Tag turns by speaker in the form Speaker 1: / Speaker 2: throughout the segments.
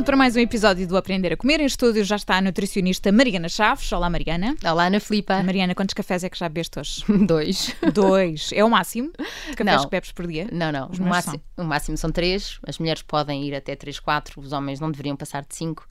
Speaker 1: pronto para mais um episódio do Aprender a Comer. Em estúdio já está a nutricionista Mariana Chaves. Olá, Mariana.
Speaker 2: Olá, Ana Filipa.
Speaker 1: Mariana, quantos cafés é que já bebeste hoje?
Speaker 2: Dois.
Speaker 1: Dois. É o máximo de cafés
Speaker 2: Não.
Speaker 1: que bebes por dia?
Speaker 2: Não, não. O máximo, o máximo são três. As mulheres podem ir até três, quatro. Os homens não deveriam passar de cinco.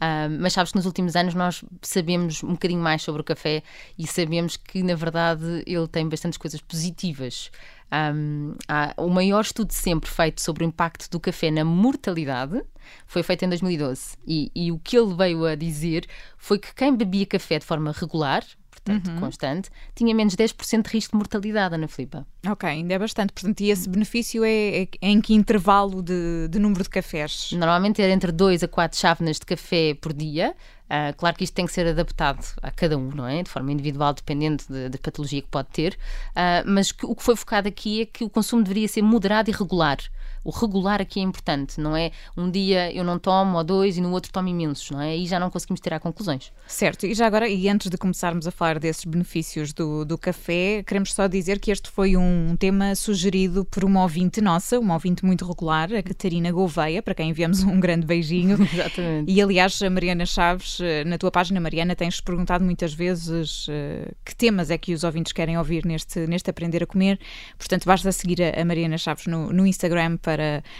Speaker 2: Ah, mas sabes que nos últimos anos nós sabemos um bocadinho mais sobre o café e sabemos que, na verdade, ele tem bastantes coisas positivas. Um, o maior estudo sempre feito sobre o impacto do café na mortalidade foi feito em 2012. E, e o que ele veio a dizer foi que quem bebia café de forma regular, portanto constante, tinha menos 10% de risco de mortalidade, Ana Filipa.
Speaker 1: Ok, ainda é bastante. Portanto, e esse benefício é, é em que intervalo de, de número de cafés?
Speaker 2: Normalmente era entre 2 a 4 chávenas de café por dia. Ah, claro que isto tem que ser adaptado a cada um, não é? De forma individual, dependendo de- da patologia que pode ter. Ah, mas que- o que foi focado aqui é que o consumo deveria ser moderado e regular. O regular aqui é importante, não é? Um dia eu não tomo ou dois e no outro tomo imensos, não é? Aí já não conseguimos tirar conclusões.
Speaker 1: Certo, e já agora, e antes de começarmos a falar desses benefícios do, do café, queremos só dizer que este foi um tema sugerido por uma ouvinte nossa, uma ouvinte muito regular, a Catarina Gouveia, para quem enviamos um grande beijinho.
Speaker 2: Exatamente.
Speaker 1: E aliás, a Mariana Chaves, eh, na tua página, Mariana, tens perguntado muitas vezes eh, que temas é que os ouvintes querem ouvir neste, neste Aprender a Comer. Portanto, basta seguir a, a Mariana Chaves no, no Instagram para,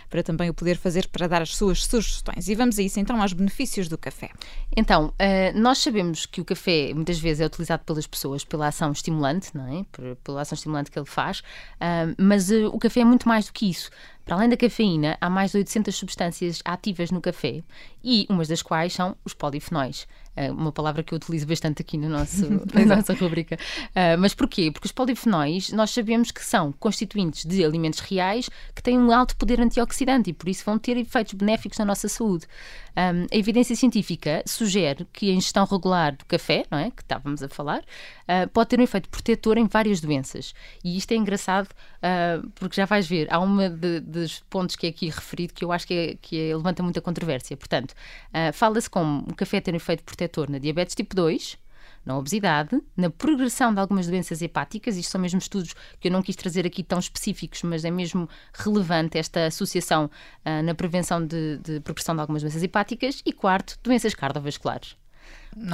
Speaker 1: para também o poder fazer para dar as suas sugestões. E vamos a isso então aos benefícios do café.
Speaker 2: Então, eh, nós sabemos que o café muitas vezes é utilizado pelas pessoas pela ação estimulante, não é? Por- pela ação estimulante que ele faz, ah, mas eh, o café é muito mais do que isso. Para além da cafeína, há mais de 800 substâncias ativas no café e umas das quais são os polifenóis. Ah, uma palavra que eu utilizo bastante aqui no nosso, na nossa rubrica. Ah, mas porquê? Porque os polifenóis nós sabemos que são constituintes de alimentos reais que têm um alto poder antioxidante e por isso vão ter efeitos benéficos na nossa saúde. Um, a evidência científica sugere que a ingestão regular do café, não é, que estávamos a falar, pode ter um efeito protetor em várias doenças. E isto é engraçado porque já vais ver, há uma de- dos pontos que é aqui referido que eu acho que, é- que é- levanta muita controvérsia. Portanto, uh, fala-se como o café ter um efeito protetor na diabetes tipo 2, na obesidade, na progressão de algumas doenças hepáticas, isto são mesmo estudos que eu não quis trazer aqui tão específicos, mas é mesmo relevante esta associação ah, na prevenção de, de progressão de algumas doenças hepáticas, e quarto, doenças cardiovasculares.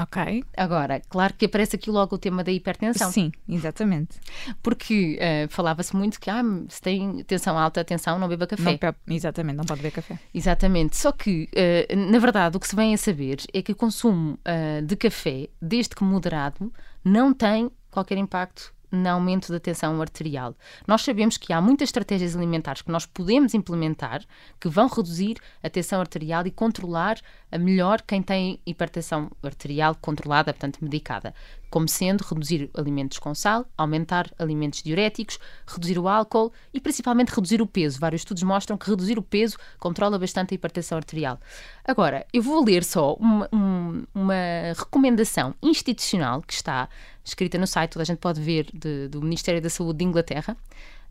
Speaker 1: Ok?
Speaker 2: Agora, claro que aparece aqui logo o tema da hipertensão,
Speaker 1: Sim, exatamente.
Speaker 2: porque ah, falava-se muito que ah, se tem tensão alta, atenção, não beba café.
Speaker 1: Não exatamente, não pode beber café.
Speaker 2: Exatamente. Só que, eh, na verdade, o que se vem a saber é que o consumo eh, de café, desde que moderado, não tem qualquer impacto no aumento da tensão arterial. Nós sabemos que há muitas estratégias alimentares que nós podemos implementar que vão reduzir a tensão arterial e controlar melhor quem tem hipertensão arterial controlada, portanto medicada. Como sendo reduzir alimentos com sal, aumentar alimentos diuréticos, reduzir o álcool e principalmente reduzir o peso. Vários estudos mostram que reduzir o peso controla bastante a hipertensão arterial. Agora, eu vou ler só uma, um- uma recomendação institucional que está escrita no site, toda a gente pode ver, de- do Ministério da Saúde de Inglaterra,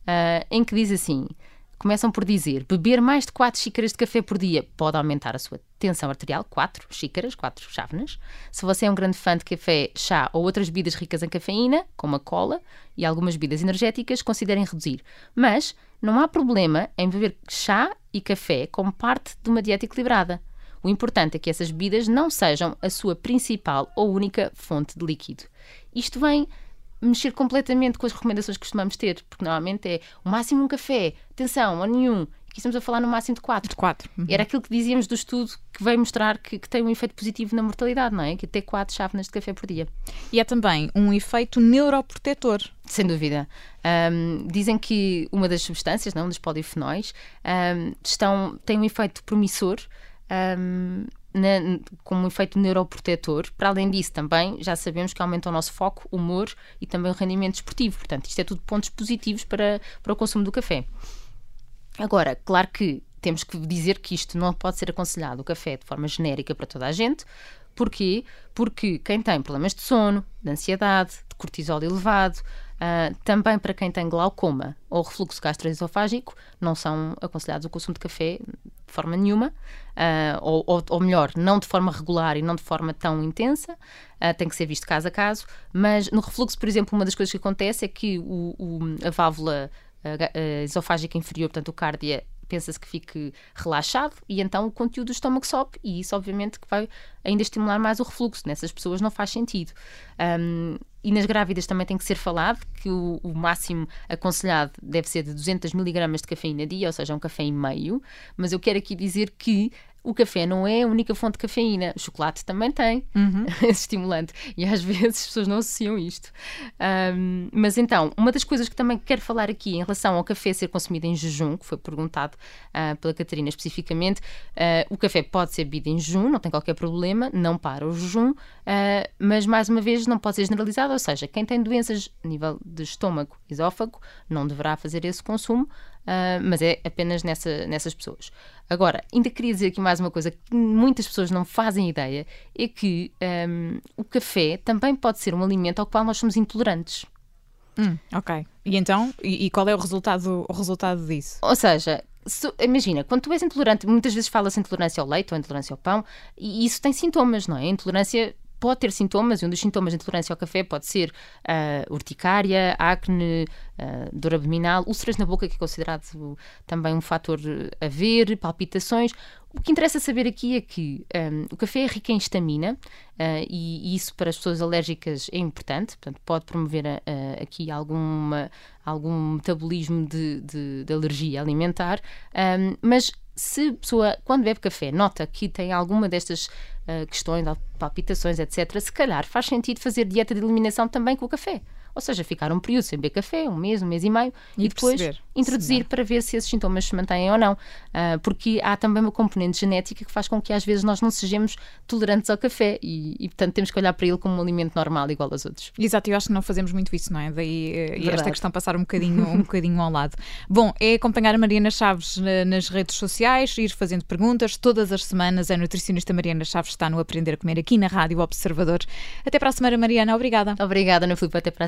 Speaker 2: ah, em que diz assim: começam por dizer beber mais de 4 xícaras de café por dia pode aumentar a sua tensão arterial, 4 xícaras, 4 chávenas. Se você é um grande fã de café, chá ou outras bebidas ricas em cafeína, como a cola e algumas bebidas energéticas, considerem reduzir. Mas não há problema em beber chá e café como parte de uma dieta equilibrada. O importante é que essas bebidas não sejam a sua principal ou única fonte de líquido. Isto vem mexer completamente com as recomendações que costumamos ter, porque normalmente é o máximo um café, atenção, ou nenhum. Aqui estamos a falar no máximo de quatro.
Speaker 1: De quatro. Uhum.
Speaker 2: Era aquilo que dizíamos do estudo que veio mostrar que, que tem um efeito positivo na mortalidade, não é? Que até quatro chávenas de café por dia.
Speaker 1: E há também um efeito neuroprotetor.
Speaker 2: Sem dúvida. Ahm, dizem que uma das substâncias, não, um dos polifenóis, ahm, estão, tem um efeito promissor, ahm, na- com um efeito neuroprotetor. Para além disso, também já sabemos que aumenta o nosso foco, humor e também o rendimento esportivo. Portanto, isto é tudo pontos positivos para, para o consumo do café. Agora, claro que temos que dizer que isto não pode ser aconselhado o café de forma genérica para toda a gente. Porquê? Porque quem tem problemas de sono, de ansiedade, de cortisol elevado, ah, também para quem tem glaucoma ou refluxo gastroesofágico, não são aconselhados o consumo de café de forma nenhuma, ah, ou, ou- ou melhor, não de forma regular e não de forma tão intensa, ah, tem que ser visto caso a caso, mas no refluxo, por exemplo, uma das coisas que acontece é que o- o- a válvula a ga- a esofágica inferior, portanto o cárdia, pensa-se que fique relaxado e então o conteúdo do estômago sobe e isso obviamente que vai ainda estimular mais o refluxo. Nessas pessoas não faz sentido. Um, e nas grávidas também tem que ser falado que o, o, máximo aconselhado deve ser de 200 miligramas de cafeína dia, ou seja, um café e meio. Mas eu quero aqui dizer que o café não é a única fonte de cafeína. O chocolate também tem uhum. esse estimulante. E às vezes as pessoas não associam isto. Um, mas então, uma das coisas que também quero falar aqui em relação ao café ser consumido em jejum, que foi perguntado uh, pela Catarina especificamente, uh, o café pode ser bebido em jejum, não tem qualquer problema, não para o jejum, uh, mas mais uma vez não pode ser generalizado, ou seja, quem tem doenças a nível de estômago, esófago, não deverá fazer esse consumo. Uh, mas é apenas nessa, nessas pessoas. Agora, ainda queria dizer aqui mais uma coisa que muitas pessoas não fazem ideia: é que um, o café também pode ser um alimento ao qual nós somos intolerantes.
Speaker 1: Hum, ok. E então, e, e, qual é o resultado, o resultado disso?
Speaker 2: Ou seja, se, imagina, quando tu és intolerante, muitas vezes fala-se intolerância ao leite ou intolerância ao pão, e isso tem sintomas, não é? A intolerância pode ter sintomas, e um dos sintomas de intolerância ao café pode ser uh, urticária, acne, uh, dor abdominal, úlceras na boca, que é considerado também um fator a ver, palpitações. O que interessa saber aqui é que um, o café é rico em estamina uh, e, e, isso para as pessoas alérgicas é importante, portanto, pode promover aqui alguma, algum metabolismo de, de, de alergia alimentar, um, mas se a pessoa, quando bebe café, nota que tem alguma destas uh, questões, palpitações, etc., se calhar faz sentido fazer dieta de eliminação também com o café. Ou seja, ficar um período sem beber café, um mês, um mês e meio, e, e depois perceber. introduzir para ver se esses sintomas se mantêm ou não. Uh, porque há também uma componente genética que faz com que às vezes nós não sejamos tolerantes ao café e, e portanto, temos que olhar para ele como um alimento normal, igual aos outros.
Speaker 1: Exato, eu acho que não fazemos muito isso, não é? Daí uh, esta questão passar um bocadinho, um bocadinho ao lado. Bom, é acompanhar a Mariana Chaves nas redes sociais, ir fazendo perguntas. Todas as semanas a nutricionista Mariana Chaves está no Aprender a Comer aqui na Rádio Observador. Até para a semana, Mariana. Obrigada.
Speaker 2: Obrigada, Ana Filipe. Até para a